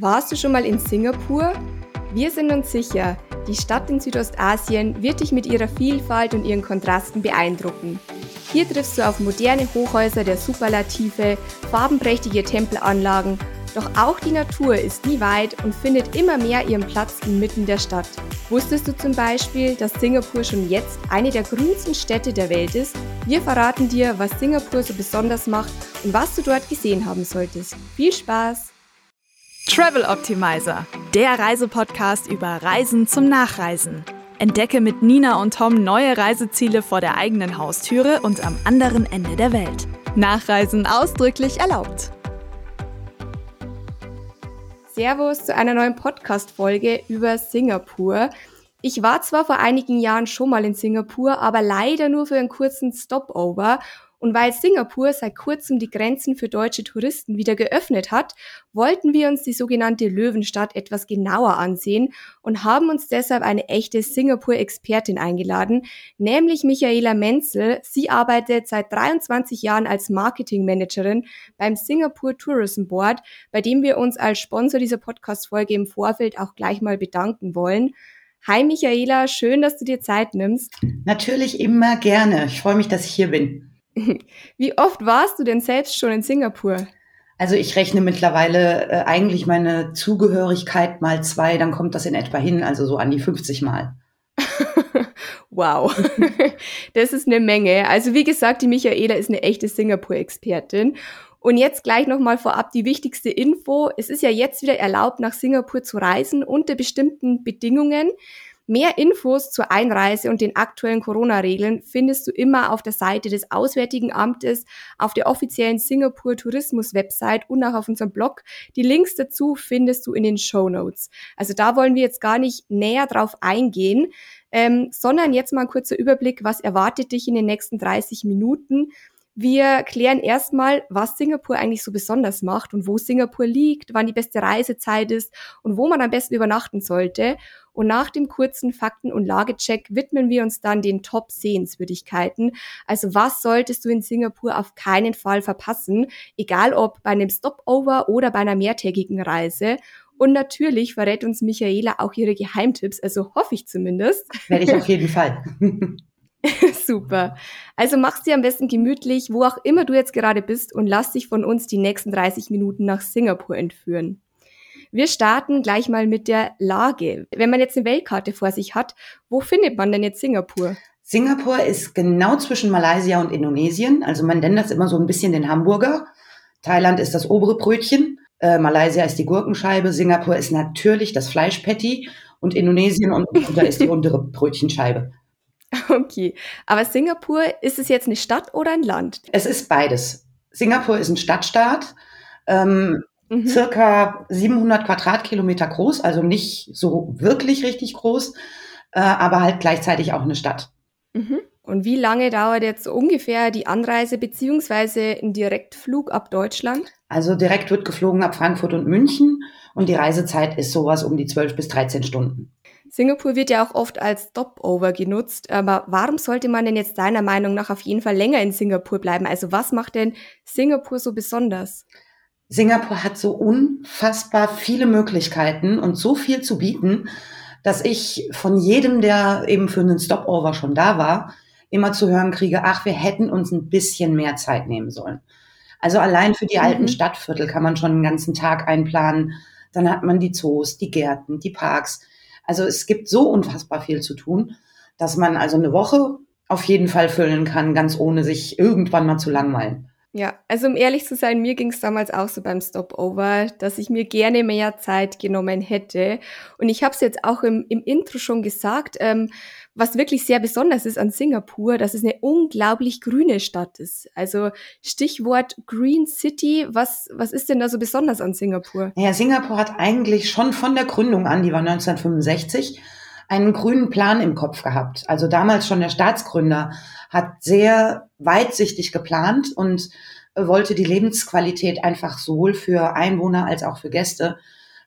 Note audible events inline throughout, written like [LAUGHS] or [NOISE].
Warst du schon mal in Singapur? Wir sind uns sicher, die Stadt in Südostasien wird dich mit ihrer Vielfalt und ihren Kontrasten beeindrucken. Hier triffst du auf moderne Hochhäuser der Superlative, farbenprächtige Tempelanlagen, doch auch die Natur ist nie weit und findet immer mehr ihren Platz inmitten der Stadt. Wusstest du zum Beispiel, dass Singapur schon jetzt eine der grünsten Städte der Welt ist? Wir verraten dir, was Singapur so besonders macht und was du dort gesehen haben solltest. Viel Spaß! Travel Optimizer, der Reisepodcast über Reisen zum Nachreisen. Entdecke mit Nina und Tom neue Reiseziele vor der eigenen Haustüre und am anderen Ende der Welt. Nachreisen ausdrücklich erlaubt. Servus zu einer neuen Podcast-Folge über Singapur. Ich war zwar vor einigen Jahren schon mal in Singapur, aber leider nur für einen kurzen Stopover und weil Singapur seit kurzem die Grenzen für deutsche Touristen wieder geöffnet hat, wollten wir uns die sogenannte Löwenstadt etwas genauer ansehen und haben uns deshalb eine echte Singapur-Expertin eingeladen, nämlich Michaela Menzel. Sie arbeitet seit 23 Jahren als Marketingmanagerin beim Singapore Tourism Board, bei dem wir uns als Sponsor dieser Podcast-Folge im Vorfeld auch gleich mal bedanken wollen. Hi Michaela, schön, dass du dir Zeit nimmst. Natürlich immer gerne. Ich freue mich, dass ich hier bin. [LAUGHS] Wie oft warst du denn selbst schon in Singapur? Also ich rechne mittlerweile äh, eigentlich meine Zugehörigkeit mal zwei, dann kommt das in etwa hin, also so an die 50 Mal. [LAUGHS] wow, [LAUGHS] das ist eine Menge. Also wie gesagt, die Michaela ist eine echte Singapur-Expertin. Und jetzt gleich nochmal vorab die wichtigste Info. Es ist ja jetzt wieder erlaubt, nach Singapur zu reisen unter bestimmten Bedingungen. Mehr Infos zur Einreise und den aktuellen Corona-Regeln findest du immer auf der Seite des Auswärtigen Amtes, auf der offiziellen Singapur Tourismus-Website und auch auf unserem Blog. Die Links dazu findest du in den Show Notes. Also da wollen wir jetzt gar nicht näher drauf eingehen, ähm, sondern jetzt mal ein kurzer Überblick, was erwartet dich in den nächsten 30 Minuten. Wir klären erstmal, was Singapur eigentlich so besonders macht und wo Singapur liegt, wann die beste Reisezeit ist und wo man am besten übernachten sollte. Und nach dem kurzen Fakten- und Lagecheck widmen wir uns dann den Top-Sehenswürdigkeiten. Also was solltest du in Singapur auf keinen Fall verpassen, egal ob bei einem Stopover oder bei einer mehrtägigen Reise. Und natürlich verrät uns Michaela auch ihre Geheimtipps, also hoffe ich zumindest. Werde ich auf jeden [LAUGHS] Fall. Super. Also mach's dir am besten gemütlich, wo auch immer du jetzt gerade bist und lass dich von uns die nächsten 30 Minuten nach Singapur entführen. Wir starten gleich mal mit der Lage. Wenn man jetzt eine Weltkarte vor sich hat, wo findet man denn jetzt Singapur? Singapur ist genau zwischen Malaysia und Indonesien. Also man nennt das immer so ein bisschen den Hamburger. Thailand ist das obere Brötchen. Äh, Malaysia ist die Gurkenscheibe. Singapur ist natürlich das Fleischpatty. Und Indonesien und [LAUGHS] da ist die untere Brötchenscheibe. Okay, aber Singapur, ist es jetzt eine Stadt oder ein Land? Es ist beides. Singapur ist ein Stadtstaat, ähm, mhm. circa 700 Quadratkilometer groß, also nicht so wirklich richtig groß, äh, aber halt gleichzeitig auch eine Stadt. Mhm. Und wie lange dauert jetzt ungefähr die Anreise beziehungsweise ein Direktflug ab Deutschland? Also direkt wird geflogen ab Frankfurt und München und die Reisezeit ist sowas um die 12 bis 13 Stunden. Singapur wird ja auch oft als Stopover genutzt, aber warum sollte man denn jetzt deiner Meinung nach auf jeden Fall länger in Singapur bleiben? Also was macht denn Singapur so besonders? Singapur hat so unfassbar viele Möglichkeiten und so viel zu bieten, dass ich von jedem, der eben für einen Stopover schon da war, immer zu hören kriege, ach, wir hätten uns ein bisschen mehr Zeit nehmen sollen. Also allein für die mhm. alten Stadtviertel kann man schon einen ganzen Tag einplanen. Dann hat man die Zoos, die Gärten, die Parks. Also es gibt so unfassbar viel zu tun, dass man also eine Woche auf jeden Fall füllen kann, ganz ohne sich irgendwann mal zu langweilen. Ja, also um ehrlich zu sein, mir ging es damals auch so beim Stopover, dass ich mir gerne mehr Zeit genommen hätte. Und ich habe es jetzt auch im, im Intro schon gesagt, ähm, was wirklich sehr besonders ist an Singapur, dass es eine unglaublich grüne Stadt ist. Also Stichwort Green City, was, was ist denn da so besonders an Singapur? Ja, Singapur hat eigentlich schon von der Gründung an, die war 1965, einen grünen Plan im Kopf gehabt. Also damals schon der Staatsgründer hat sehr weitsichtig geplant und wollte die Lebensqualität einfach sowohl für Einwohner als auch für Gäste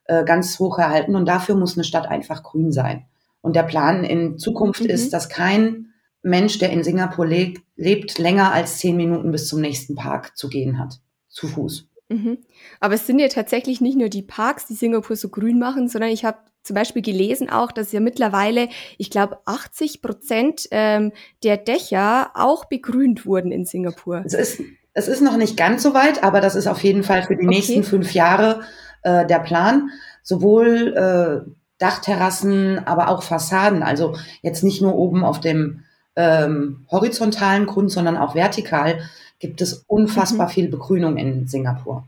äh, ganz hoch erhalten. Und dafür muss eine Stadt einfach grün sein. Und der Plan in Zukunft mhm. ist, dass kein Mensch, der in Singapur lebt, lebt, länger als zehn Minuten bis zum nächsten Park zu gehen hat, zu Fuß. Mhm. Aber es sind ja tatsächlich nicht nur die Parks, die Singapur so grün machen, sondern ich habe zum Beispiel gelesen auch, dass ja mittlerweile, ich glaube, 80 Prozent ähm, der Dächer auch begrünt wurden in Singapur. Es ist, es ist noch nicht ganz so weit, aber das ist auf jeden Fall für die okay. nächsten fünf Jahre äh, der Plan. Sowohl äh, Dachterrassen, aber auch Fassaden. Also jetzt nicht nur oben auf dem ähm, horizontalen Grund, sondern auch vertikal gibt es unfassbar mhm. viel Begrünung in Singapur.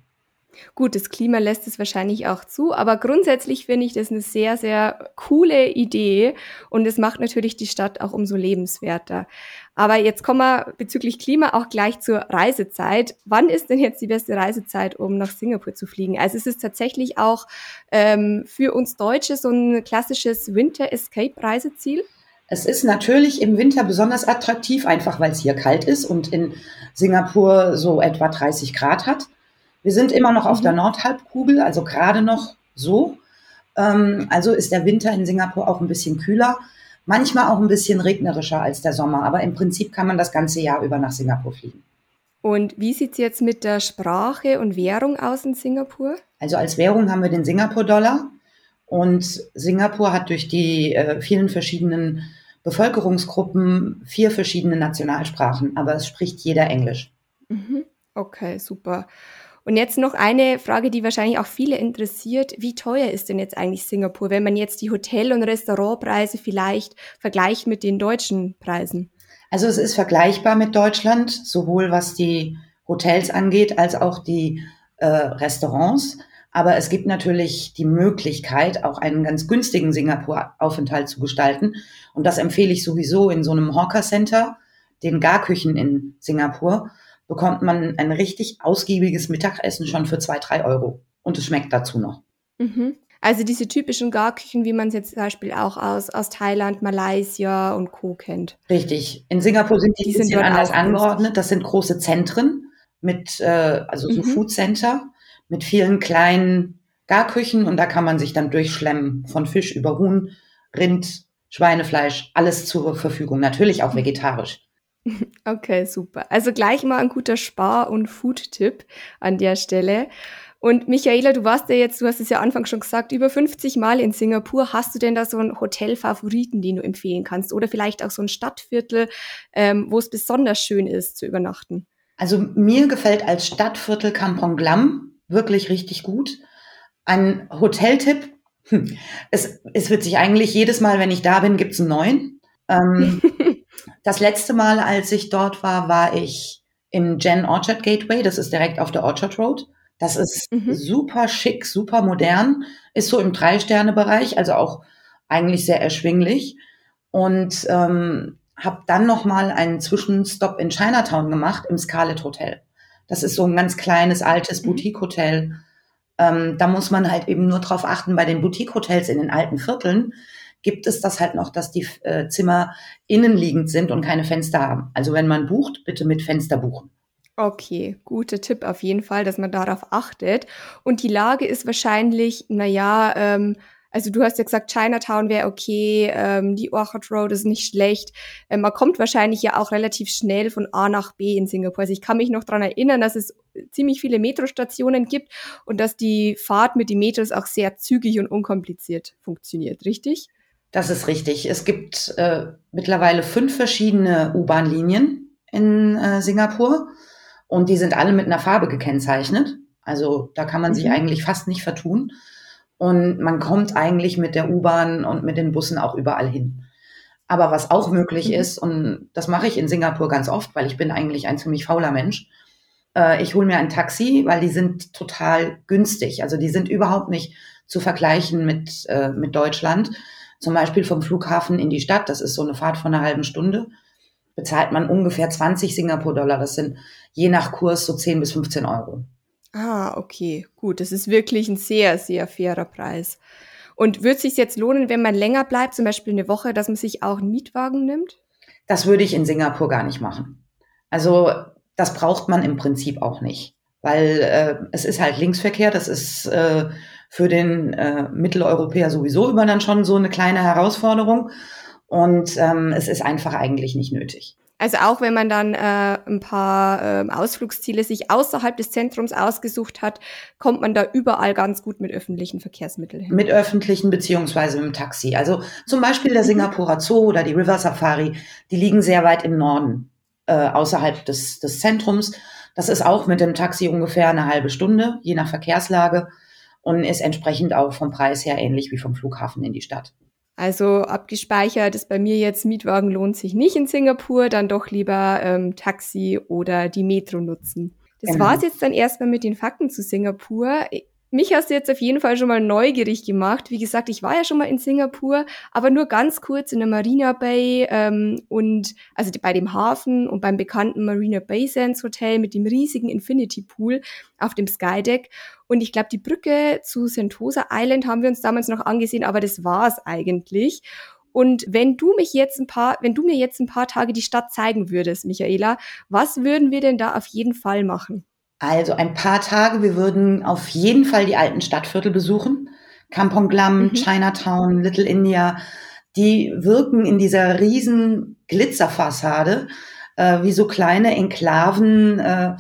Gut, das Klima lässt es wahrscheinlich auch zu, aber grundsätzlich finde ich das eine sehr, sehr coole Idee und es macht natürlich die Stadt auch umso lebenswerter. Aber jetzt kommen wir bezüglich Klima auch gleich zur Reisezeit. Wann ist denn jetzt die beste Reisezeit, um nach Singapur zu fliegen? Also es ist tatsächlich auch ähm, für uns Deutsche so ein klassisches Winter-Escape-Reiseziel. Es ist natürlich im Winter besonders attraktiv, einfach weil es hier kalt ist und in Singapur so etwa 30 Grad hat. Wir sind immer noch auf der mhm. Nordhalbkugel, also gerade noch so. Ähm, also ist der Winter in Singapur auch ein bisschen kühler, manchmal auch ein bisschen regnerischer als der Sommer, aber im Prinzip kann man das ganze Jahr über nach Singapur fliegen. Und wie sieht es jetzt mit der Sprache und Währung aus in Singapur? Also als Währung haben wir den Singapur-Dollar. Und Singapur hat durch die äh, vielen verschiedenen Bevölkerungsgruppen vier verschiedene Nationalsprachen, aber es spricht jeder Englisch. Mhm. Okay, super. Und jetzt noch eine Frage, die wahrscheinlich auch viele interessiert. Wie teuer ist denn jetzt eigentlich Singapur, wenn man jetzt die Hotel- und Restaurantpreise vielleicht vergleicht mit den deutschen Preisen? Also es ist vergleichbar mit Deutschland, sowohl was die Hotels angeht, als auch die äh, Restaurants. Aber es gibt natürlich die Möglichkeit, auch einen ganz günstigen Singapur-Aufenthalt zu gestalten. Und das empfehle ich sowieso in so einem Hawker Center, den Garküchen in Singapur bekommt man ein richtig ausgiebiges Mittagessen schon für zwei, drei Euro. Und es schmeckt dazu noch. Mhm. Also diese typischen Garküchen, wie man es jetzt zum Beispiel auch aus, aus Thailand, Malaysia und Co. kennt. Richtig. In Singapur sind die, die ein bisschen anders angeordnet. Das sind große Zentren mit, äh, also so mhm. Food Center mit vielen kleinen Garküchen und da kann man sich dann durchschlemmen von Fisch über Huhn, Rind, Schweinefleisch, alles zur Verfügung. Natürlich auch vegetarisch. [LAUGHS] Okay, super. Also gleich mal ein guter Spar- und Food-Tipp an der Stelle. Und Michaela, du warst ja jetzt, du hast es ja Anfang schon gesagt, über 50 Mal in Singapur. Hast du denn da so einen Hotel-Favoriten, den du empfehlen kannst? Oder vielleicht auch so ein Stadtviertel, ähm, wo es besonders schön ist zu übernachten? Also mir gefällt als Stadtviertel Kampong Glam wirklich richtig gut. Ein Hoteltipp. Hm, es, es wird sich eigentlich jedes Mal, wenn ich da bin, gibt's einen neuen. Ähm, [LAUGHS] Das letzte Mal, als ich dort war, war ich im Gen Orchard Gateway. Das ist direkt auf der Orchard Road. Das ist mhm. super schick, super modern, ist so im Drei-Sterne-Bereich, also auch eigentlich sehr erschwinglich. Und ähm, habe dann noch mal einen Zwischenstopp in Chinatown gemacht im Scarlet Hotel. Das ist so ein ganz kleines altes mhm. Boutique-Hotel. Ähm, da muss man halt eben nur drauf achten bei den Boutique-Hotels in den alten Vierteln gibt es das halt noch, dass die äh, Zimmer innenliegend sind und keine Fenster haben. Also wenn man bucht, bitte mit Fenster buchen. Okay, guter Tipp auf jeden Fall, dass man darauf achtet. Und die Lage ist wahrscheinlich, naja, ähm, also du hast ja gesagt, Chinatown wäre okay, ähm, die Orchard Road ist nicht schlecht. Ähm, man kommt wahrscheinlich ja auch relativ schnell von A nach B in Singapur. Also ich kann mich noch dran erinnern, dass es ziemlich viele Metrostationen gibt und dass die Fahrt mit den Metros auch sehr zügig und unkompliziert funktioniert, richtig? Das ist richtig. Es gibt äh, mittlerweile fünf verschiedene U-Bahn-Linien in äh, Singapur und die sind alle mit einer Farbe gekennzeichnet. Also da kann man mhm. sich eigentlich fast nicht vertun. Und man kommt eigentlich mit der U-Bahn und mit den Bussen auch überall hin. Aber was auch möglich mhm. ist, und das mache ich in Singapur ganz oft, weil ich bin eigentlich ein ziemlich fauler Mensch, äh, ich hole mir ein Taxi, weil die sind total günstig. Also die sind überhaupt nicht zu vergleichen mit, äh, mit Deutschland. Zum Beispiel vom Flughafen in die Stadt, das ist so eine Fahrt von einer halben Stunde, bezahlt man ungefähr 20 Singapur-Dollar. Das sind je nach Kurs so 10 bis 15 Euro. Ah, okay, gut. Das ist wirklich ein sehr, sehr fairer Preis. Und wird es sich jetzt lohnen, wenn man länger bleibt, zum Beispiel eine Woche, dass man sich auch einen Mietwagen nimmt? Das würde ich in Singapur gar nicht machen. Also das braucht man im Prinzip auch nicht, weil äh, es ist halt Linksverkehr, das ist äh, für den äh, Mitteleuropäer sowieso immer dann schon so eine kleine Herausforderung. Und ähm, es ist einfach eigentlich nicht nötig. Also auch wenn man dann äh, ein paar äh, Ausflugsziele sich außerhalb des Zentrums ausgesucht hat, kommt man da überall ganz gut mit öffentlichen Verkehrsmitteln hin. Mit öffentlichen beziehungsweise mit dem Taxi. Also zum Beispiel der mhm. Singapurer Zoo oder die River Safari, die liegen sehr weit im Norden, äh, außerhalb des, des Zentrums. Das ist auch mit dem Taxi ungefähr eine halbe Stunde, je nach Verkehrslage und ist entsprechend auch vom Preis her ähnlich wie vom Flughafen in die Stadt. Also abgespeichert ist bei mir jetzt Mietwagen lohnt sich nicht in Singapur, dann doch lieber ähm, Taxi oder die Metro nutzen. Das genau. war's jetzt dann erstmal mit den Fakten zu Singapur mich hast du jetzt auf jeden Fall schon mal neugierig gemacht. Wie gesagt, ich war ja schon mal in Singapur, aber nur ganz kurz in der Marina Bay ähm, und also bei dem Hafen und beim bekannten Marina Bay Sands Hotel mit dem riesigen Infinity Pool auf dem Skydeck. Und ich glaube, die Brücke zu Sentosa Island haben wir uns damals noch angesehen, aber das war's eigentlich. Und wenn du mich jetzt ein paar, wenn du mir jetzt ein paar Tage die Stadt zeigen würdest, Michaela, was würden wir denn da auf jeden Fall machen? Also ein paar Tage. Wir würden auf jeden Fall die alten Stadtviertel besuchen. Kampong Glam, mhm. Chinatown, Little India. Die wirken in dieser riesen Glitzerfassade äh, wie so kleine Enklaven äh,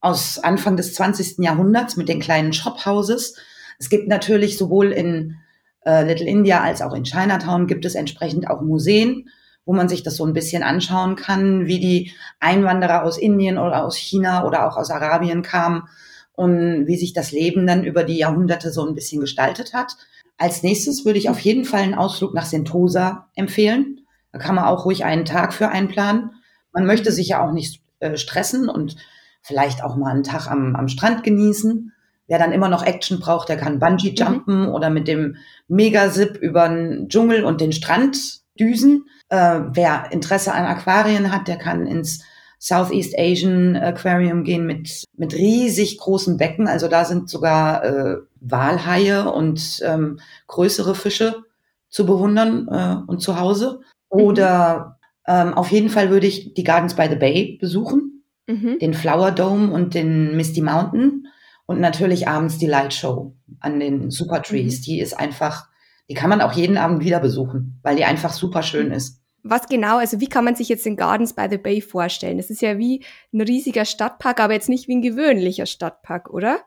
aus Anfang des 20. Jahrhunderts mit den kleinen Shophouses. Es gibt natürlich sowohl in äh, Little India als auch in Chinatown gibt es entsprechend auch Museen wo man sich das so ein bisschen anschauen kann, wie die Einwanderer aus Indien oder aus China oder auch aus Arabien kamen und wie sich das Leben dann über die Jahrhunderte so ein bisschen gestaltet hat. Als nächstes würde ich auf jeden Fall einen Ausflug nach Sentosa empfehlen. Da kann man auch ruhig einen Tag für einplanen. Man möchte sich ja auch nicht äh, stressen und vielleicht auch mal einen Tag am, am Strand genießen. Wer dann immer noch Action braucht, der kann Bungee mhm. jumpen mhm. oder mit dem Megasip über den Dschungel und den Strand düsen. Äh, wer Interesse an Aquarien hat, der kann ins Southeast Asian Aquarium gehen mit, mit riesig großen Becken. Also da sind sogar äh, Walhaie und ähm, größere Fische zu bewundern äh, und zu Hause. Mhm. Oder ähm, auf jeden Fall würde ich die Gardens by the Bay besuchen, mhm. den Flower Dome und den Misty Mountain und natürlich abends die Light Show an den Super Trees. Mhm. Die ist einfach die kann man auch jeden Abend wieder besuchen, weil die einfach super schön ist. Was genau, also wie kann man sich jetzt den Gardens by the Bay vorstellen? Das ist ja wie ein riesiger Stadtpark, aber jetzt nicht wie ein gewöhnlicher Stadtpark, oder?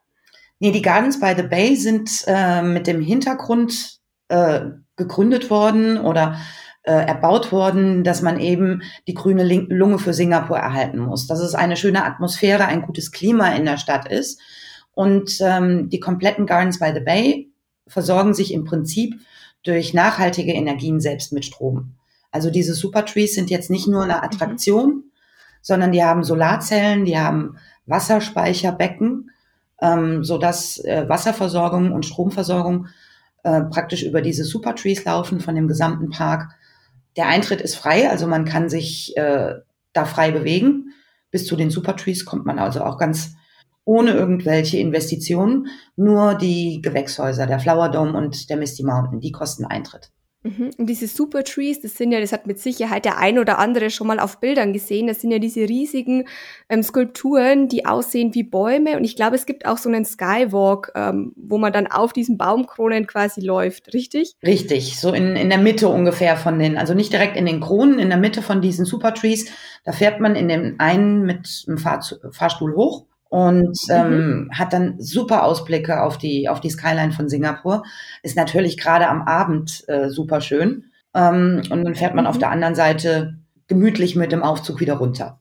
Nee, die Gardens by the Bay sind äh, mit dem Hintergrund äh, gegründet worden oder äh, erbaut worden, dass man eben die grüne Lunge für Singapur erhalten muss. Dass es eine schöne Atmosphäre, ein gutes Klima in der Stadt ist. Und ähm, die kompletten Gardens by the Bay versorgen sich im Prinzip durch nachhaltige Energien selbst mit Strom. Also diese Supertrees sind jetzt nicht nur eine mhm. Attraktion, mhm. sondern die haben Solarzellen, die haben Wasserspeicherbecken, ähm, so dass äh, Wasserversorgung und Stromversorgung äh, praktisch über diese Supertrees laufen von dem gesamten Park. Der Eintritt ist frei, also man kann sich äh, da frei bewegen. Bis zu den Supertrees kommt man also auch ganz ohne irgendwelche Investitionen. Nur die Gewächshäuser, der Flower Dome und der Misty Mountain, die kosten Eintritt. Mhm. Und diese Super Trees, das sind ja, das hat mit Sicherheit der ein oder andere schon mal auf Bildern gesehen. Das sind ja diese riesigen ähm, Skulpturen, die aussehen wie Bäume. Und ich glaube, es gibt auch so einen Skywalk, ähm, wo man dann auf diesen Baumkronen quasi läuft, richtig? Richtig, so in, in der Mitte ungefähr von den, also nicht direkt in den Kronen, in der Mitte von diesen Super Trees. Da fährt man in dem einen mit einem Fahr Fahrstuhl hoch und mhm. ähm, hat dann super Ausblicke auf die, auf die Skyline von Singapur. Ist natürlich gerade am Abend äh, super schön. Ähm, und dann fährt man mhm. auf der anderen Seite gemütlich mit dem Aufzug wieder runter.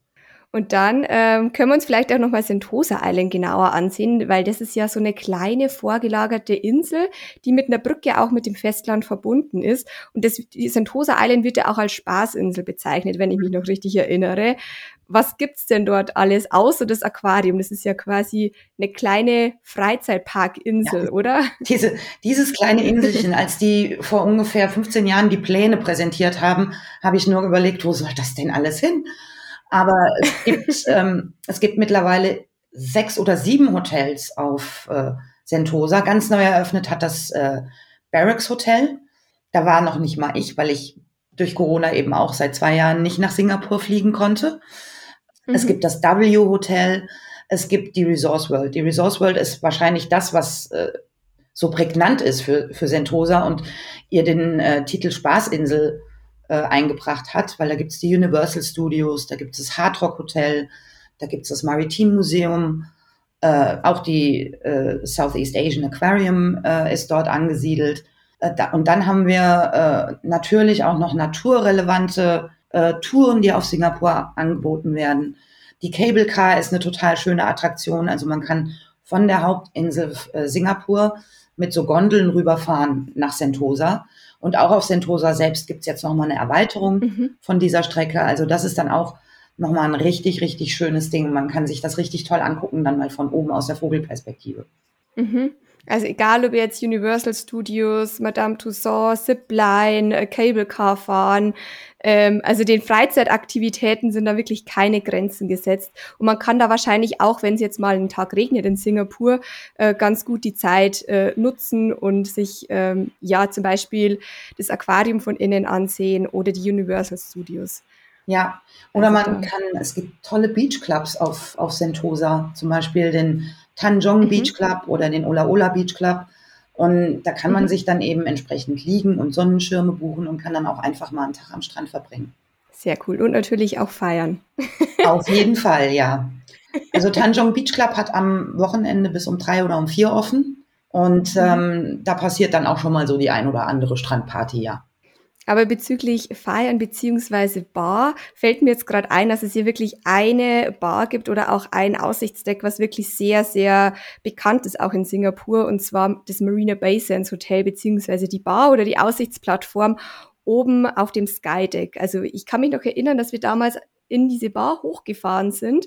Und dann ähm, können wir uns vielleicht auch nochmal Sentosa Island genauer ansehen, weil das ist ja so eine kleine vorgelagerte Insel, die mit einer Brücke auch mit dem Festland verbunden ist. Und das, die Sentosa Island wird ja auch als Spaßinsel bezeichnet, wenn ich mich noch richtig erinnere was gibt's denn dort alles außer das Aquarium? Das ist ja quasi eine kleine Freizeitparkinsel, ja, oder? Diese, dieses kleine Inselchen, als die vor ungefähr 15 Jahren die Pläne präsentiert haben, habe ich nur überlegt, wo soll das denn alles hin? Aber es gibt, [LAUGHS] ähm, es gibt mittlerweile sechs oder sieben Hotels auf äh, Sentosa. Ganz neu eröffnet hat das äh, Barracks Hotel. Da war noch nicht mal ich, weil ich durch Corona eben auch seit zwei Jahren nicht nach Singapur fliegen konnte. Mhm. Es gibt das W Hotel, es gibt die Resource World. Die Resource World ist wahrscheinlich das, was äh, so prägnant ist für, für Sentosa und ihr den äh, Titel Spaßinsel äh, eingebracht hat, weil da gibt es die Universal Studios, da gibt es das Hard Rock Hotel, da gibt es das Maritime Museum, äh, auch die äh, Southeast Asian Aquarium äh, ist dort angesiedelt. Äh, da, und dann haben wir äh, natürlich auch noch naturrelevante äh, Touren, die auf Singapur angeboten werden. Die Cable Car ist eine total schöne Attraktion. Also man kann von der Hauptinsel Singapur mit so Gondeln rüberfahren nach Sentosa. Und auch auf Sentosa selbst gibt's jetzt nochmal eine Erweiterung mhm. von dieser Strecke. Also das ist dann auch nochmal ein richtig, richtig schönes Ding. Man kann sich das richtig toll angucken, dann mal von oben aus der Vogelperspektive. Mhm. Also egal, ob jetzt Universal Studios, Madame Tussauds, Zipline, äh, Cable Car fahren, ähm, also den Freizeitaktivitäten sind da wirklich keine Grenzen gesetzt. Und man kann da wahrscheinlich auch, wenn es jetzt mal einen Tag regnet in Singapur, äh, ganz gut die Zeit äh, nutzen und sich ähm, ja zum Beispiel das Aquarium von innen ansehen oder die Universal Studios. Ja, oder man kann, es gibt tolle Beachclubs auf, auf Sentosa, zum Beispiel den Tanjong mhm. Beach Club oder den Ola Ola Beach Club. Und da kann man mhm. sich dann eben entsprechend liegen und Sonnenschirme buchen und kann dann auch einfach mal einen Tag am Strand verbringen. Sehr cool. Und natürlich auch feiern. [LAUGHS] Auf jeden Fall, ja. Also Tanjong Beach Club hat am Wochenende bis um drei oder um vier offen. Und mhm. ähm, da passiert dann auch schon mal so die ein oder andere Strandparty, ja. Aber bezüglich Feiern beziehungsweise Bar fällt mir jetzt gerade ein, dass es hier wirklich eine Bar gibt oder auch ein Aussichtsdeck, was wirklich sehr, sehr bekannt ist, auch in Singapur, und zwar das Marina Bay Sands Hotel beziehungsweise die Bar oder die Aussichtsplattform oben auf dem Skydeck. Also ich kann mich noch erinnern, dass wir damals in diese Bar hochgefahren sind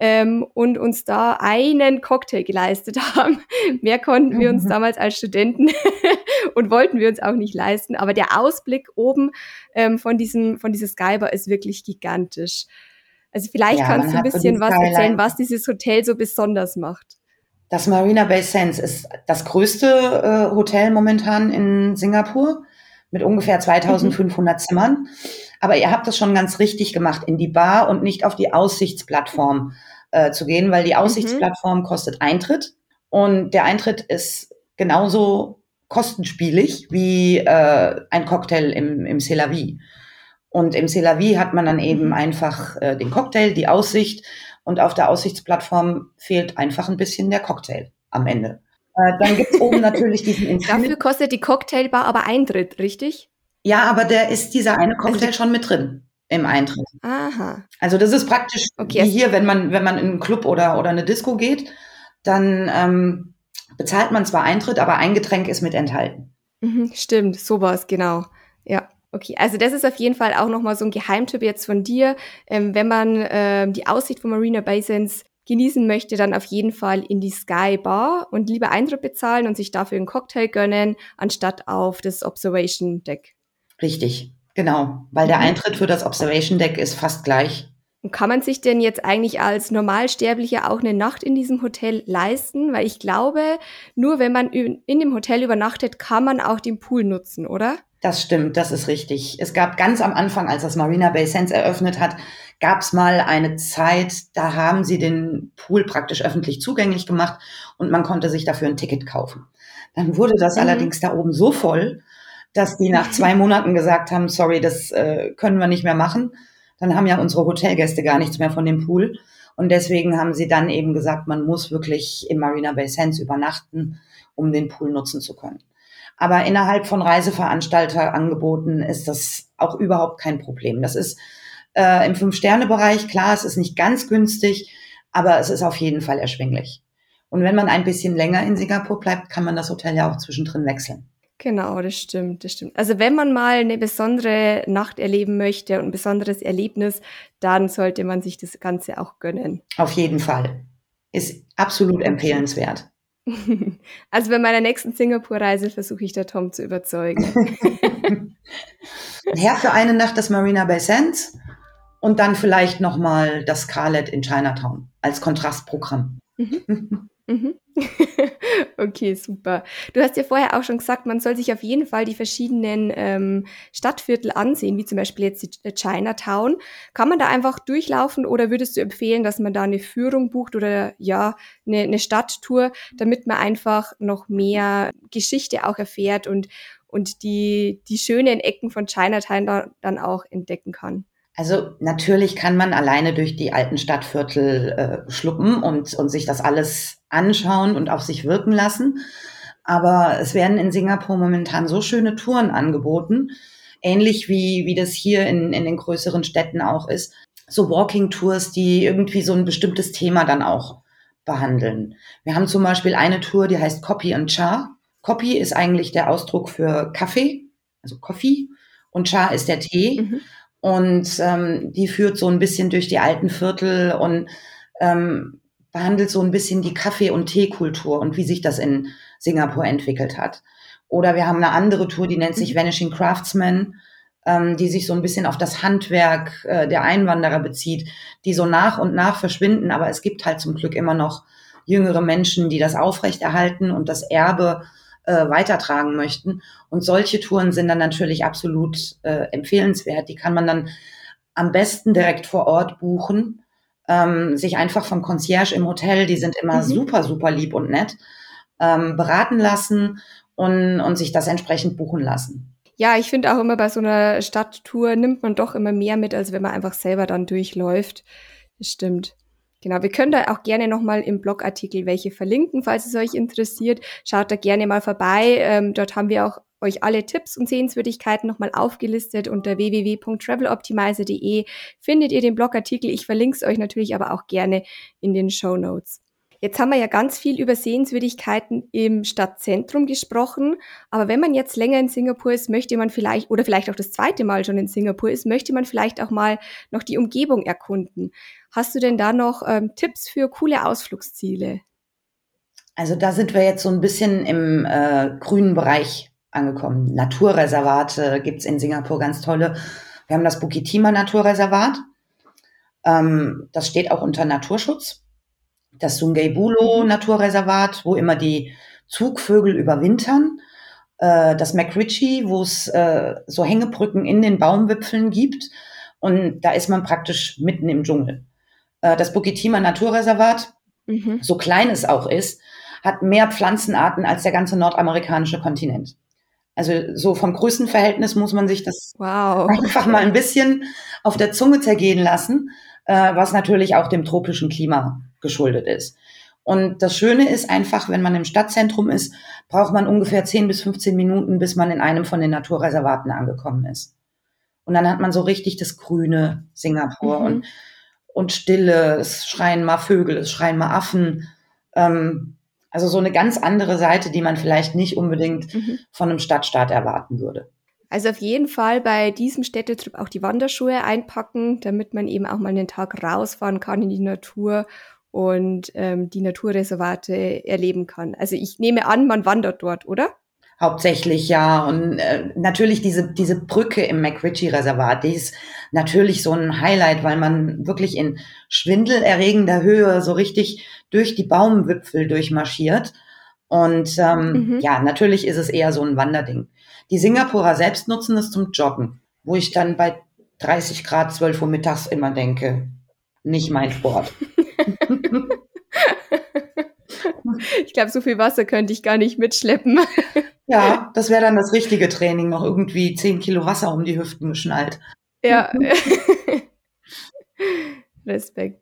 ähm, und uns da einen Cocktail geleistet [LAUGHS] haben. Mehr konnten wir uns mhm. damals als Studenten und wollten wir uns auch nicht leisten. Aber der Ausblick oben ähm, von diesem von dieser Skybar ist wirklich gigantisch. Also vielleicht ja, kannst du ein bisschen was erzählen, was dieses Hotel so besonders macht. Das Marina Bay Sands ist das größte äh, Hotel momentan in Singapur mit ungefähr 2500 mhm. Zimmern. Aber ihr habt das schon ganz richtig gemacht, in die Bar und nicht auf die Aussichtsplattform äh, zu gehen, weil die mhm. Aussichtsplattform mhm. kostet Eintritt und der Eintritt ist genauso kostenspielig wie äh, ein Cocktail im, im Celavi. Und im Celavi hat man dann eben mhm. einfach äh, den Cocktail, die Aussicht und auf der Aussichtsplattform fehlt einfach ein bisschen der Cocktail am Ende. Äh, dann gibt's [LAUGHS] oben natürlich diesen Infinite. Dafür kostet die Cocktailbar aber Eintritt, richtig? Ja, aber der ist dieser eine Cocktail also, schon mit drin im Eintritt. Aha. Also das ist praktisch okay. wie hier, wenn man, wenn man in einen Club oder, oder eine Disco geht, dann ähm, bezahlt man zwar Eintritt, aber ein Getränk ist mit enthalten. Mhm, stimmt, sowas, genau. Ja. Okay, also das ist auf jeden Fall auch nochmal so ein Geheimtipp jetzt von dir. Ähm, wenn man ähm, die Aussicht von Marina Basins genießen möchte, dann auf jeden Fall in die Sky Bar und lieber Eintritt bezahlen und sich dafür einen Cocktail gönnen, anstatt auf das Observation Deck. Richtig, genau, weil der mhm. Eintritt für das Observation Deck ist fast gleich. Und kann man sich denn jetzt eigentlich als Normalsterblicher auch eine Nacht in diesem Hotel leisten? Weil ich glaube, nur wenn man in dem Hotel übernachtet, kann man auch den Pool nutzen, oder? Das stimmt, das ist richtig. Es gab ganz am Anfang, als das Marina Bay Sands eröffnet hat, gab es mal eine Zeit, da haben sie den Pool praktisch öffentlich zugänglich gemacht und man konnte sich dafür ein Ticket kaufen. Dann wurde das mhm. allerdings da oben so voll, dass die nach [LAUGHS] zwei Monaten gesagt haben, sorry, das äh, können wir nicht mehr machen. Dann haben ja unsere Hotelgäste gar nichts mehr von dem Pool. Und deswegen haben sie dann eben gesagt, man muss wirklich im Marina Bay Sands übernachten, um den Pool nutzen zu können. Aber innerhalb von Reiseveranstalterangeboten ist das auch überhaupt kein Problem. Das ist äh, im Fünf-Sterne-Bereich, klar, es ist nicht ganz günstig, aber es ist auf jeden Fall erschwinglich. Und wenn man ein bisschen länger in Singapur bleibt, kann man das Hotel ja auch zwischendrin wechseln. Genau, das stimmt, das stimmt. Also wenn man mal eine besondere Nacht erleben möchte und ein besonderes Erlebnis, dann sollte man sich das Ganze auch gönnen. Auf jeden Fall. Ist absolut empfehlenswert. [LAUGHS] Also bei meiner nächsten Singapur-Reise versuche ich da Tom zu überzeugen. [LAUGHS] Her für eine Nacht das Marina Bay Sands und dann vielleicht nochmal das Scarlett in Chinatown als Kontrastprogramm. Mhm. [LAUGHS] Mhm. [LAUGHS] okay, super. Du hast ja vorher auch schon gesagt, man soll sich auf jeden Fall die verschiedenen ähm, Stadtviertel ansehen, wie zum Beispiel jetzt die Chinatown. Kann man da einfach durchlaufen oder würdest du empfehlen, dass man da eine Führung bucht oder ja, eine, eine Stadttour, damit man einfach noch mehr Geschichte auch erfährt und und die, die schönen Ecken von Chinatown da, dann auch entdecken kann. Also natürlich kann man alleine durch die alten Stadtviertel äh, schluppen und, und sich das alles anschauen und auf sich wirken lassen. Aber es werden in Singapur momentan so schöne Touren angeboten, ähnlich wie, wie das hier in, in den größeren Städten auch ist. So Walking-Tours, die irgendwie so ein bestimmtes Thema dann auch behandeln. Wir haben zum Beispiel eine Tour, die heißt Copy and Cha. Copy ist eigentlich der Ausdruck für Kaffee, also Coffee, und Cha ist der Tee. Mhm. Und ähm, die führt so ein bisschen durch die alten Viertel und ähm, behandelt so ein bisschen die Kaffee- und Teekultur und wie sich das in Singapur entwickelt hat. Oder wir haben eine andere Tour, die nennt sich mhm. Vanishing Craftsmen, ähm, die sich so ein bisschen auf das Handwerk äh, der Einwanderer bezieht, die so nach und nach verschwinden. Aber es gibt halt zum Glück immer noch jüngere Menschen, die das aufrechterhalten und das Erbe äh, weitertragen möchten. Und solche Touren sind dann natürlich absolut äh, empfehlenswert. Die kann man dann am besten direkt vor Ort buchen. Ähm, sich einfach vom Concierge im Hotel, die sind immer mhm. super, super lieb und nett, ähm, beraten lassen und, und sich das entsprechend buchen lassen. Ja, ich finde auch immer bei so einer Stadttour nimmt man doch immer mehr mit, als wenn man einfach selber dann durchläuft. Das stimmt. Genau, wir können da auch gerne nochmal im Blogartikel welche verlinken, falls es euch interessiert. Schaut da gerne mal vorbei. Ähm, dort haben wir auch euch alle Tipps und Sehenswürdigkeiten nochmal aufgelistet. Unter www.traveloptimizer.de findet ihr den Blogartikel. Ich verlinke es euch natürlich aber auch gerne in den Show Notes. Jetzt haben wir ja ganz viel über Sehenswürdigkeiten im Stadtzentrum gesprochen, aber wenn man jetzt länger in Singapur ist, möchte man vielleicht, oder vielleicht auch das zweite Mal schon in Singapur ist, möchte man vielleicht auch mal noch die Umgebung erkunden. Hast du denn da noch ähm, Tipps für coole Ausflugsziele? Also da sind wir jetzt so ein bisschen im äh, grünen Bereich angekommen. Naturreservate gibt's in Singapur ganz tolle. Wir haben das Bukitima Naturreservat. Ähm, das steht auch unter Naturschutz das Sungai Buloh mhm. Naturreservat, wo immer die Zugvögel überwintern, äh, das McRitchie, wo es äh, so Hängebrücken in den Baumwipfeln gibt und da ist man praktisch mitten im Dschungel. Äh, das Bukitima Naturreservat, mhm. so klein es auch ist, hat mehr Pflanzenarten als der ganze nordamerikanische Kontinent. Also so vom Größenverhältnis muss man sich das wow. [LAUGHS] einfach mal ein bisschen auf der Zunge zergehen lassen, äh, was natürlich auch dem tropischen Klima geschuldet ist. Und das Schöne ist einfach, wenn man im Stadtzentrum ist, braucht man ungefähr 10 bis 15 Minuten, bis man in einem von den Naturreservaten angekommen ist. Und dann hat man so richtig das grüne Singapur mhm. und, und Stille, es schreien mal Vögel, es schreien mal Affen. Ähm, also so eine ganz andere Seite, die man vielleicht nicht unbedingt mhm. von einem Stadtstaat erwarten würde. Also auf jeden Fall bei diesem Städtetrip auch die Wanderschuhe einpacken, damit man eben auch mal einen Tag rausfahren kann in die Natur und ähm, die Naturreservate erleben kann. Also ich nehme an, man wandert dort, oder? Hauptsächlich ja. Und äh, natürlich diese, diese Brücke im McRitchie-Reservat, die ist natürlich so ein Highlight, weil man wirklich in schwindelerregender Höhe so richtig durch die Baumwipfel durchmarschiert. Und ähm, mhm. ja, natürlich ist es eher so ein Wanderding. Die Singapurer selbst nutzen es zum Joggen, wo ich dann bei 30 Grad 12 Uhr mittags immer denke, nicht mein Sport. [LAUGHS] ich glaube, so viel Wasser könnte ich gar nicht mitschleppen. [LAUGHS] ja, das wäre dann das richtige Training, noch irgendwie 10 Kilo Wasser um die Hüften geschnallt. Ja. [LAUGHS] Respekt.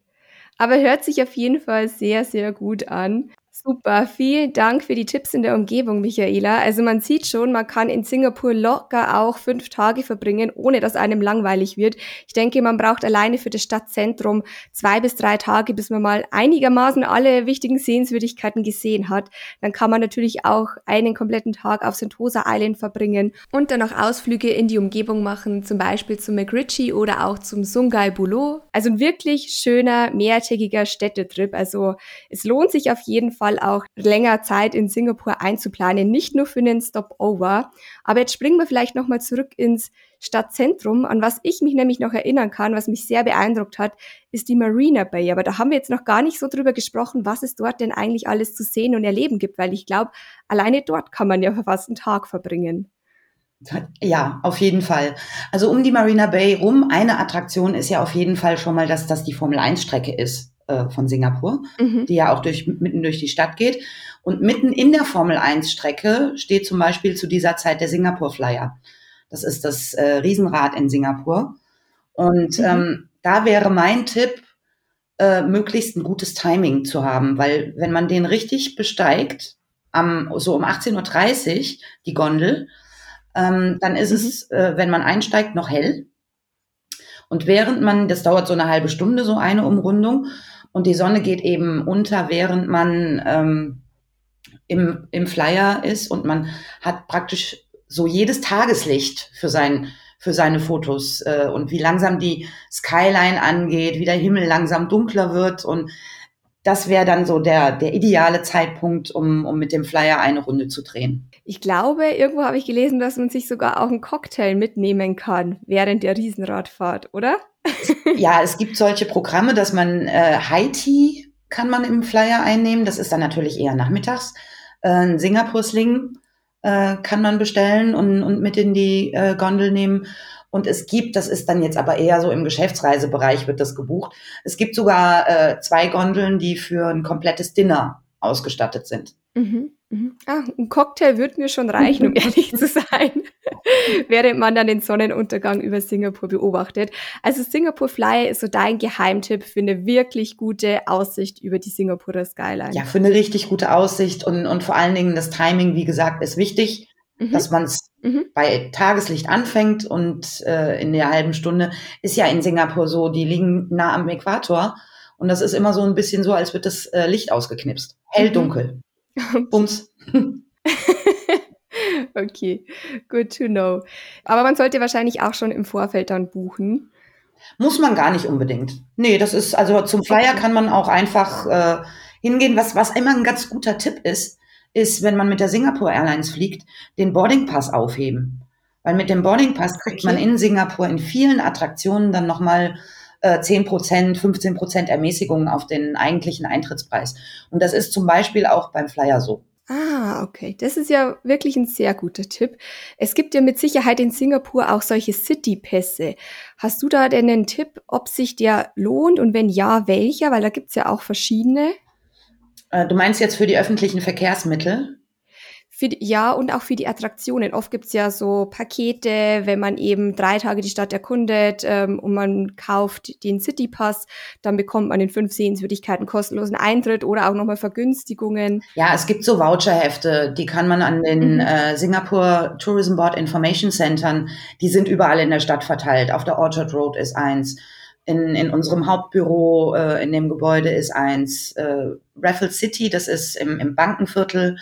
Aber hört sich auf jeden Fall sehr, sehr gut an. Super, vielen Dank für die Tipps in der Umgebung, Michaela. Also man sieht schon, man kann in Singapur locker auch fünf Tage verbringen, ohne dass einem langweilig wird. Ich denke, man braucht alleine für das Stadtzentrum zwei bis drei Tage, bis man mal einigermaßen alle wichtigen Sehenswürdigkeiten gesehen hat. Dann kann man natürlich auch einen kompletten Tag auf Sentosa Island verbringen und dann auch Ausflüge in die Umgebung machen, zum Beispiel zum McRitchie oder auch zum Sungai Buloh. Also ein wirklich schöner, mehrtägiger Städtetrip. Also es lohnt sich auf jeden Fall Fall auch länger Zeit in Singapur einzuplanen, nicht nur für einen Stopover. Aber jetzt springen wir vielleicht nochmal zurück ins Stadtzentrum. An was ich mich nämlich noch erinnern kann, was mich sehr beeindruckt hat, ist die Marina Bay. Aber da haben wir jetzt noch gar nicht so drüber gesprochen, was es dort denn eigentlich alles zu sehen und erleben gibt, weil ich glaube, alleine dort kann man ja fast einen Tag verbringen. Ja, auf jeden Fall. Also um die Marina Bay rum, eine Attraktion ist ja auf jeden Fall schon mal, dass das die Formel 1 Strecke ist äh, von Singapur, mhm. die ja auch durch, mitten durch die Stadt geht. Und mitten in der Formel 1 Strecke steht zum Beispiel zu dieser Zeit der Singapur Flyer. Das ist das äh, Riesenrad in Singapur. Und mhm. ähm, da wäre mein Tipp, äh, möglichst ein gutes Timing zu haben, weil wenn man den richtig besteigt, am, so um 18.30 Uhr, die Gondel, ähm, dann ist mhm. es, äh, wenn man einsteigt, noch hell. Und während man, das dauert so eine halbe Stunde, so eine Umrundung, und die Sonne geht eben unter, während man ähm, im, im Flyer ist und man hat praktisch so jedes Tageslicht für sein für seine Fotos äh, und wie langsam die Skyline angeht, wie der Himmel langsam dunkler wird und das wäre dann so der, der ideale Zeitpunkt, um, um mit dem Flyer eine Runde zu drehen. Ich glaube, irgendwo habe ich gelesen, dass man sich sogar auch einen Cocktail mitnehmen kann während der Riesenradfahrt, oder? [LAUGHS] ja, es gibt solche Programme, dass man äh, High Tea kann man im Flyer einnehmen. Das ist dann natürlich eher nachmittags. Äh, ein Singapur-Sling äh, kann man bestellen und, und mit in die äh, Gondel nehmen. Und es gibt, das ist dann jetzt aber eher so im Geschäftsreisebereich wird das gebucht. Es gibt sogar äh, zwei Gondeln, die für ein komplettes Dinner ausgestattet sind. Mhm. Mhm. Ah, ein Cocktail würde mir schon reichen, um [LAUGHS] ehrlich zu sein, [LAUGHS] während man dann den Sonnenuntergang über Singapur beobachtet. Also Singapore Flyer ist so dein Geheimtipp für eine wirklich gute Aussicht über die Singapurer Skyline. Ja, für eine richtig gute Aussicht und, und vor allen Dingen das Timing, wie gesagt, ist wichtig, mhm. dass man es mhm. bei Tageslicht anfängt und äh, in der halben Stunde ist ja in Singapur so, die liegen nah am Äquator und das ist immer so ein bisschen so, als wird das äh, Licht ausgeknipst. Hell, mhm. dunkel. [LAUGHS] Bums. [LAUGHS] okay, good to know. Aber man sollte wahrscheinlich auch schon im Vorfeld dann buchen. Muss man gar nicht unbedingt. Nee, das ist, also zum Flyer kann man auch einfach äh, hingehen. Was, was immer ein ganz guter Tipp ist, ist, wenn man mit der Singapore Airlines fliegt, den Boarding Pass aufheben. Weil mit dem Boarding Pass kriegt okay. man in Singapur in vielen Attraktionen dann nochmal äh, 10 Prozent, 15 Prozent Ermäßigungen auf den eigentlichen Eintrittspreis. Und das ist zum Beispiel auch beim Flyer so. Ah, okay. Das ist ja wirklich ein sehr guter Tipp. Es gibt ja mit Sicherheit in Singapur auch solche City-Pässe. Hast du da denn einen Tipp, ob sich der lohnt und wenn ja, welcher? Weil da gibt's ja auch verschiedene. Äh, du meinst jetzt für die öffentlichen Verkehrsmittel? Für ja, und auch für die Attraktionen. Oft gibt's ja so Pakete, wenn man eben drei Tage die Stadt erkundet ähm, und man kauft den Citypass, dann bekommt man in fünf Sehenswürdigkeiten kostenlosen Eintritt oder auch nochmal Vergünstigungen. Ja, es gibt so Voucherhefte, die kann man an den mhm. äh, Singapore Tourism Board Information Centern, die sind überall in der Stadt verteilt. Auf der Orchard Road ist eins. In, in unserem Hauptbüro äh, in dem Gebäude ist eins. Äh, Raffles City, das ist im, im Bankenviertel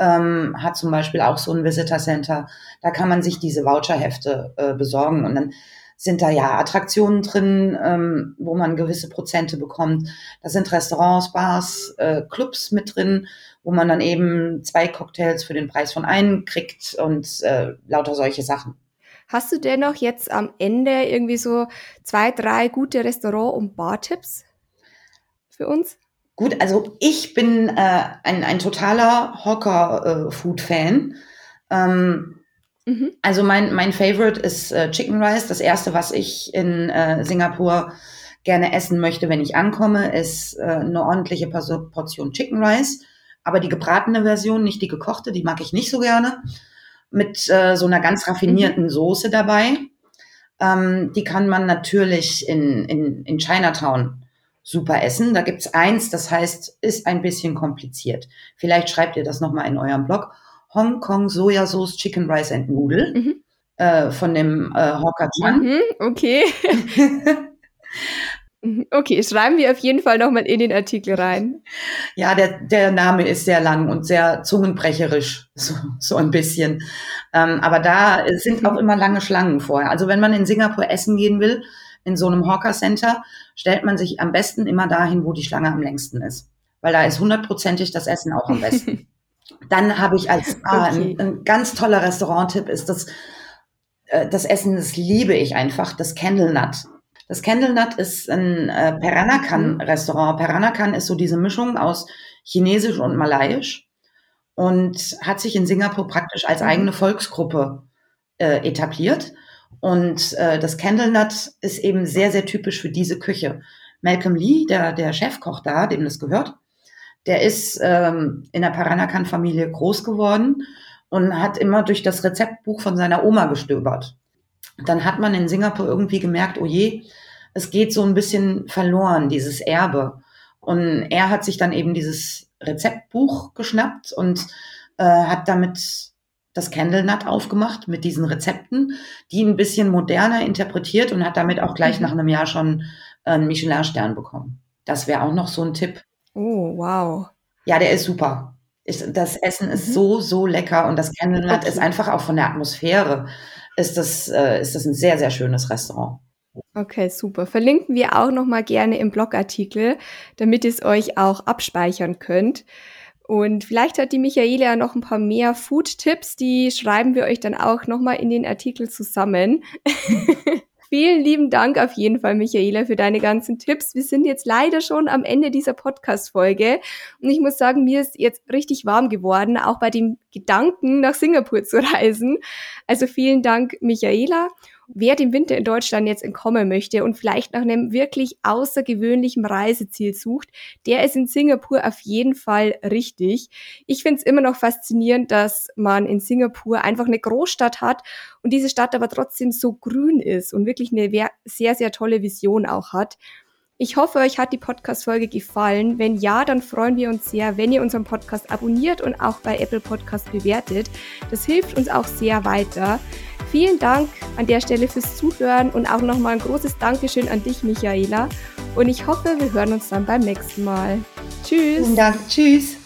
ähm, hat zum Beispiel auch so ein Visitor Center. Da kann man sich diese Voucherhefte äh, besorgen und dann sind da ja Attraktionen drin, ähm, wo man gewisse Prozente bekommt. Da sind Restaurants, Bars, äh, Clubs mit drin, wo man dann eben zwei Cocktails für den Preis von einem kriegt und äh, lauter solche Sachen. Hast du dennoch jetzt am Ende irgendwie so zwei, drei gute Restaurant- und Bartipps für uns? Gut, also ich bin äh, ein, ein totaler Hawker-Food-Fan. Äh, ähm, mhm. Also mein, mein Favorite ist äh, Chicken Rice. Das erste, was ich in äh, Singapur gerne essen möchte, wenn ich ankomme, ist äh, eine ordentliche Portion Chicken Rice. Aber die gebratene Version, nicht die gekochte, die mag ich nicht so gerne. Mit äh, so einer ganz raffinierten mhm. Soße dabei. Ähm, die kann man natürlich in, in, in Chinatown super essen. Da gibt's eins, das heißt, ist ein bisschen kompliziert. Vielleicht schreibt ihr das nochmal in eurem Blog. Hong Kong Sojasauce Chicken Rice and Noodle mhm. äh, von dem äh, Hawker Chan. Mhm, okay. [LAUGHS] Okay, schreiben wir auf jeden Fall nochmal in den Artikel rein. Ja, der, der Name ist sehr lang und sehr zungenbrecherisch, so, so ein bisschen. Ähm, aber da sind auch immer lange Schlangen vorher. Also wenn man in Singapur essen gehen will, in so einem Hawker Center stellt man sich am besten immer dahin, wo die Schlange am längsten ist. Weil da ist hundertprozentig das Essen auch am [LAUGHS] besten. Dann habe ich als ah, okay. ein, ein, ganz toller Restaurant-Tipp ist das, äh, das Essen, das liebe ich einfach, das Candle Nut. Das Candle Nut ist ein äh, Peranakan-Restaurant. Peranakan ist so diese Mischung aus Chinesisch und Malayisch und hat sich in Singapur praktisch als mhm. eigene Volksgruppe äh, etabliert. Und äh, das Candlenut ist eben sehr, sehr typisch für diese Küche. Malcolm Lee, der, der Chefkoch da, dem das gehört, der ist ähm, in der Paranakan-Familie groß geworden und hat immer durch das Rezeptbuch von seiner Oma gestöbert. Dann hat man in Singapur irgendwie gemerkt, oh je, es geht so ein bisschen verloren, dieses Erbe. Und er hat sich dann eben dieses Rezeptbuch geschnappt und äh, hat damit das Candle Nut aufgemacht mit diesen Rezepten, die ein bisschen moderner interpretiert und hat damit auch gleich mhm. nach einem Jahr schon einen Michelin-Stern bekommen. Das wäre auch noch so ein Tipp. Oh, wow. Ja, der ist super. das Essen ist mhm. so, so lecker und das Candle Nut okay. ist einfach auch von der Atmosphäre, ist das, äh, ist das ein sehr, sehr schönes Restaurant. Okay, super. Verlinken wir auch noch mal gerne im Blogartikel, damit ihr es euch auch abspeichern könnt. Und vielleicht hat die Michaela ja noch ein paar mehr Food-Tipps, die schreiben wir euch dann auch noch mal in den Artikel zusammen. [LAUGHS] Vielen lieben Dank auf jeden Fall, Michaela, für deine ganzen Tipps. Wir sind jetzt leider schon am Ende dieser Podcast-Folge. Und ich muss sagen, mir ist jetzt richtig warm geworden, auch bei dem Gedanken, nach Singapur zu reisen. Also vielen Dank, Michaela. Wer dem Winter in Deutschland jetzt entkommen möchte und vielleicht nach einem wirklich außergewöhnlichen Reiseziel sucht, der ist in Singapur auf jeden Fall richtig. Ich finde es immer noch faszinierend, dass man in Singapur einfach eine Großstadt hat und diese Stadt aber trotzdem so grün ist und wirklich eine sehr, sehr tolle Vision auch hat. Ich hoffe, euch hat die Podcast-Folge gefallen. Wenn ja, dann freuen wir uns sehr, wenn ihr unseren Podcast abonniert und auch bei Apple Podcast bewertet. Das hilft uns auch sehr weiter. Vielen Dank an der Stelle fürs Zuhören und auch nochmal ein großes Dankeschön an dich, Michaela. Und ich hoffe, wir hören uns dann beim nächsten Mal. Tschüss. Vielen Dank. Tschüss.